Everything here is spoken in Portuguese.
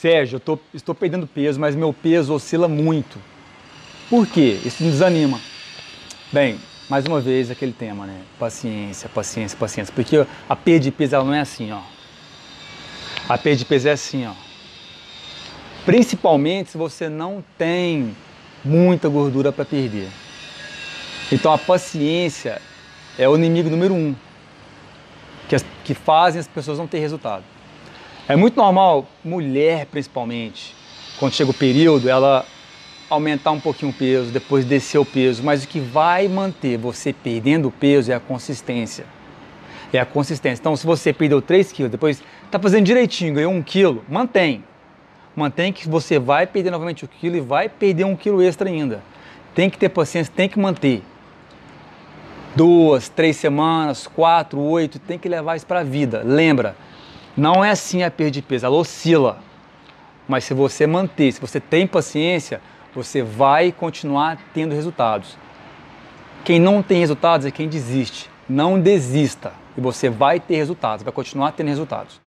Sérgio, eu tô, estou perdendo peso, mas meu peso oscila muito. Por quê? Isso me desanima. Bem, mais uma vez aquele tema, né? Paciência, paciência, paciência. Porque a perda de peso ela não é assim, ó. A perda de peso é assim, ó. Principalmente se você não tem muita gordura para perder. Então a paciência é o inimigo número um que, as, que fazem as pessoas não ter resultado. É muito normal, mulher principalmente, quando chega o período, ela aumentar um pouquinho o peso, depois descer o peso, mas o que vai manter você perdendo o peso é a consistência. É a consistência. Então, se você perdeu 3 quilos, depois está fazendo direitinho, ganhou 1 quilo, mantém. Mantém que você vai perder novamente o quilo e vai perder um quilo extra ainda. Tem que ter paciência, tem que manter. Duas, três semanas, quatro, oito, tem que levar isso para a vida. Lembra, não é assim a perda de peso, ela oscila. Mas se você manter, se você tem paciência, você vai continuar tendo resultados. Quem não tem resultados é quem desiste. Não desista e você vai ter resultados, vai continuar tendo resultados.